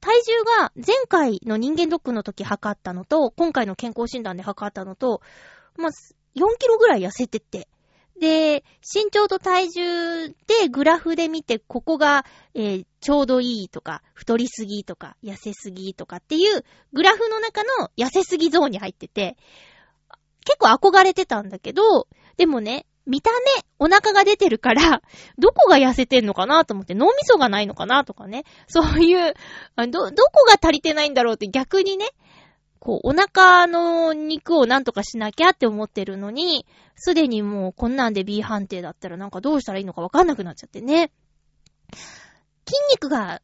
体重が前回の人間ドックの時測ったのと、今回の健康診断で測ったのと、まあ、4キロぐらい痩せてって。で、身長と体重でグラフで見て、ここが、えーちょうどいいとか、太りすぎとか、痩せすぎとかっていう、グラフの中の痩せすぎゾーンに入ってて、結構憧れてたんだけど、でもね、見た目、お腹が出てるから、<laughs> どこが痩せてんのかなと思って、脳みそがないのかなとかね。そういう、ど、どこが足りてないんだろうって逆にね、こう、お腹の肉をなんとかしなきゃって思ってるのに、すでにもうこんなんで B 判定だったらなんかどうしたらいいのかわかんなくなっちゃってね。筋肉が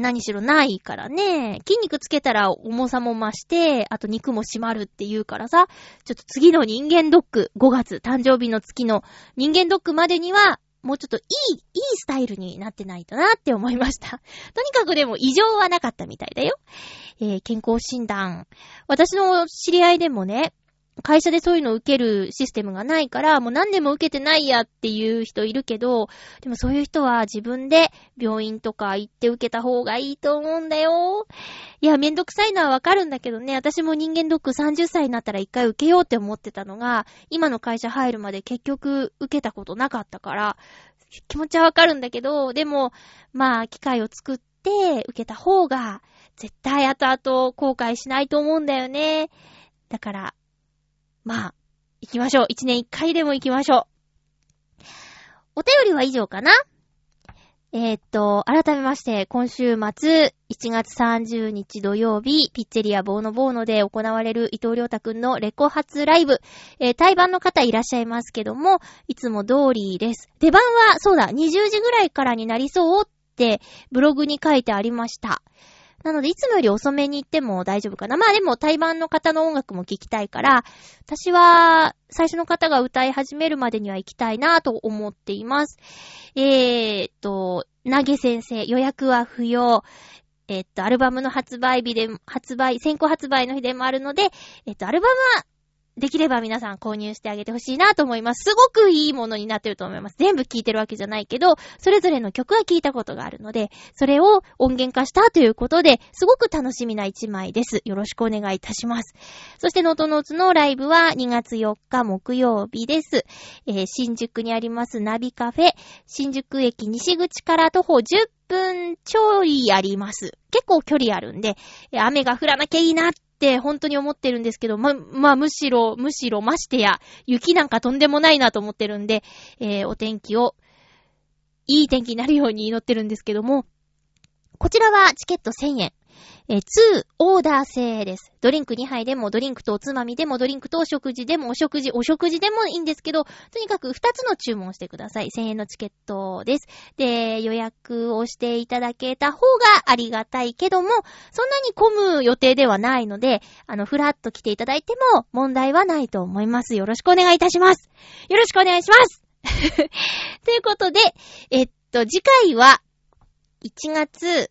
何しろないからね。筋肉つけたら重さも増して、あと肉も締まるって言うからさ、ちょっと次の人間ドック、5月誕生日の月の人間ドックまでには、もうちょっといい、いいスタイルになってないとなって思いました。<laughs> とにかくでも異常はなかったみたいだよ。えー健康診断。私の知り合いでもね、会社でそういうのを受けるシステムがないから、もう何年も受けてないやっていう人いるけど、でもそういう人は自分で病院とか行って受けた方がいいと思うんだよ。いや、めんどくさいのはわかるんだけどね、私も人間ドック30歳になったら一回受けようって思ってたのが、今の会社入るまで結局受けたことなかったから、気持ちはわかるんだけど、でも、まあ、機会を作って受けた方が、絶対後々後悔しないと思うんだよね。だから、まあ、行きましょう。一年一回でも行きましょう。お便りは以上かな？えーっと、改めまして、今週末、1月30日土曜日、ピッツェリアボーノボーノで行われる伊藤良太くんのレコ発ライブ。えー、対バンの方いらっしゃいますけども、いつも通りです。出番は、そうだ、20時ぐらいからになりそうって、ブログに書いてありました。なので、いつもより遅めに行っても大丈夫かな。まあでも、対バンの方の音楽も聴きたいから、私は、最初の方が歌い始めるまでには行きたいなと思っています。えーっと、投げ先生、予約は不要。えっと、アルバムの発売日で、発売、先行発売の日でもあるので、えっと、アルバムは、できれば皆さん購入してあげてほしいなと思います。すごくいいものになってると思います。全部聴いてるわけじゃないけど、それぞれの曲は聴いたことがあるので、それを音源化したということで、すごく楽しみな一枚です。よろしくお願いいたします。そして、ノートノーツのライブは2月4日木曜日です。えー新宿にありますナビカフェ、新宿駅西口から徒歩10分ちょいあります。結構距離あるんで、雨が降らなきゃいいなって本当に思ってるんですけど、ま、まあ、むしろ、むしろ、ましてや、雪なんかとんでもないなと思ってるんで、えーお天気を、いい天気になるように祈ってるんですけども、こちらはチケット1000円。えー、2オーダー制です。ドリンク2杯でも、ドリンクとおつまみでも、ドリンクとお食事でも、お食事、お食事でもいいんですけど、とにかく2つの注文してください。1000円のチケットです。で、予約をしていただけた方がありがたいけども、そんなに混む予定ではないので、あの、ふらっと来ていただいても問題はないと思います。よろしくお願いいたします。よろしくお願いします <laughs> ということで、えっと、次回は、1月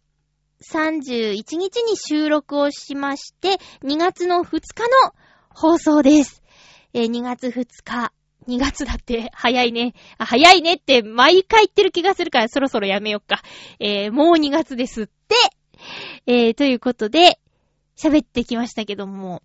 31日に収録をしまして、2月の2日の放送です。えー2月2日。2月だって、早いね。早いねって毎回言ってる気がするからそろそろやめよっか。えーもう2月ですって。えーということで、喋ってきましたけども、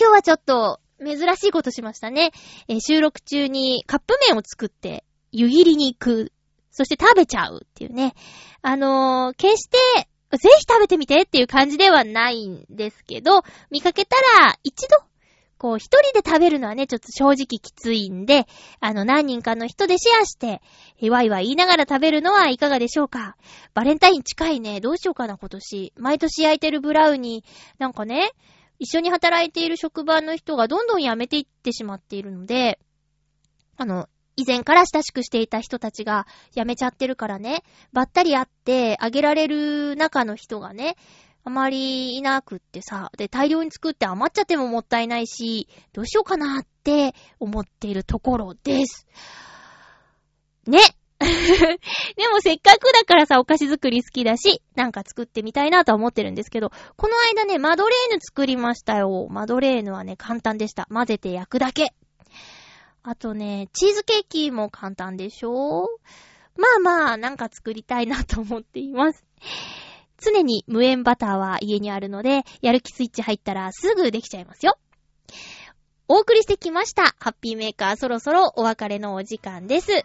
今日はちょっと珍しいことしましたね。えー収録中にカップ麺を作って、湯切りに行く。そして食べちゃうっていうね。あのー決して、ぜひ食べてみてっていう感じではないんですけど、見かけたら一度、こう一人で食べるのはね、ちょっと正直きついんで、あの何人かの人でシェアして、ワイワイ言いながら食べるのはいかがでしょうかバレンタイン近いね。どうしようかな今年。毎年焼いてるブラウニー、なんかね、一緒に働いている職場の人がどんどん辞めていってしまっているので、あの、以前から親しくしていた人たちが辞めちゃってるからね、ばったり会ってあげられる中の人がね、あまりいなくってさ、で、大量に作って余っちゃってももったいないし、どうしようかなって思っているところです。ね <laughs> でもせっかくだからさ、お菓子作り好きだし、なんか作ってみたいなとは思ってるんですけど、この間ね、マドレーヌ作りましたよ。マドレーヌはね、簡単でした。混ぜて焼くだけ。あとね、チーズケーキも簡単でしょ？まあまあ、なんか作りたいなと思っています。常に無塩バターは家にあるので、やる気スイッチ入ったらすぐできちゃいますよ。お送りしてきました。ハッピーメーカーそろそろお別れのお時間です。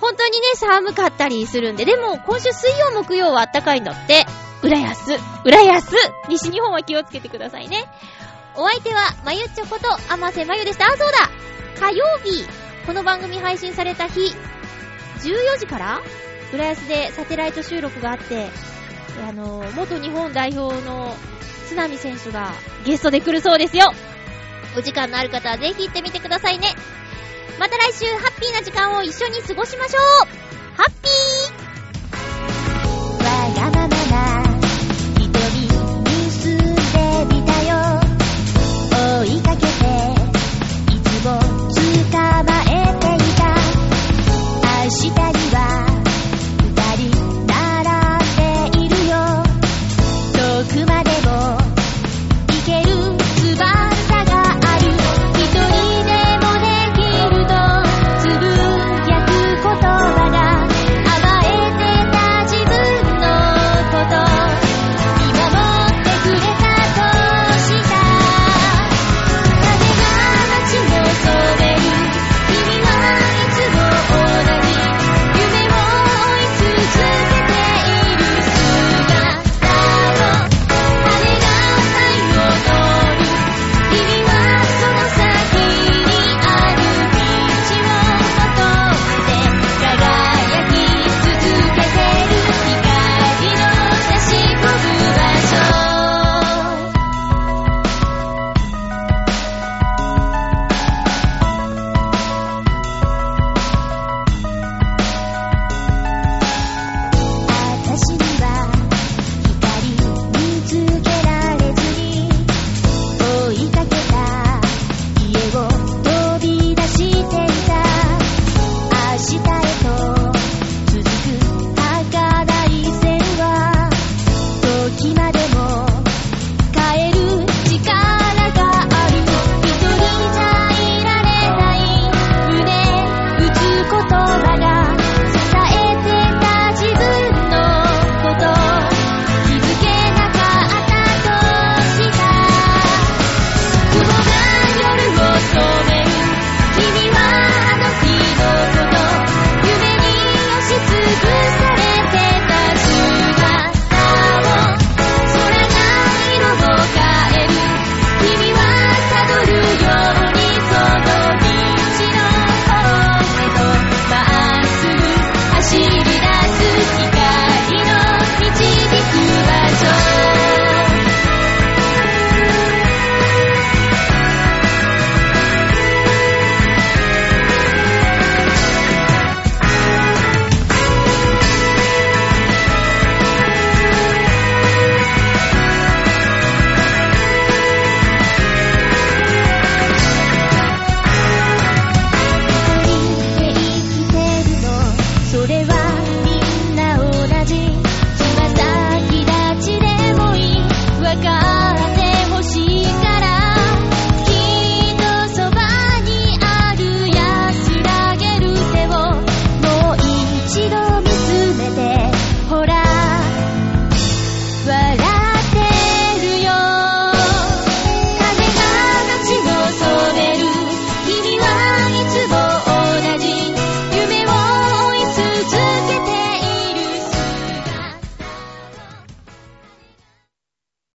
本当にね、寒かったりするんで、でも今週水曜木曜は暖かいんだって。浦安、浦安西日本は気をつけてくださいね。お相手は、まゆっちょこと、あませまゆでした。あ、そうだ火曜日この番組配信された日、14時から浦安でサテライト収録があって、あの、元日本代表の津波選手がゲストで来るそうですよ。お時間のある方はぜひ行ってみてくださいね。また来週ハッピーな時間を一緒に過ごしましょうハッピー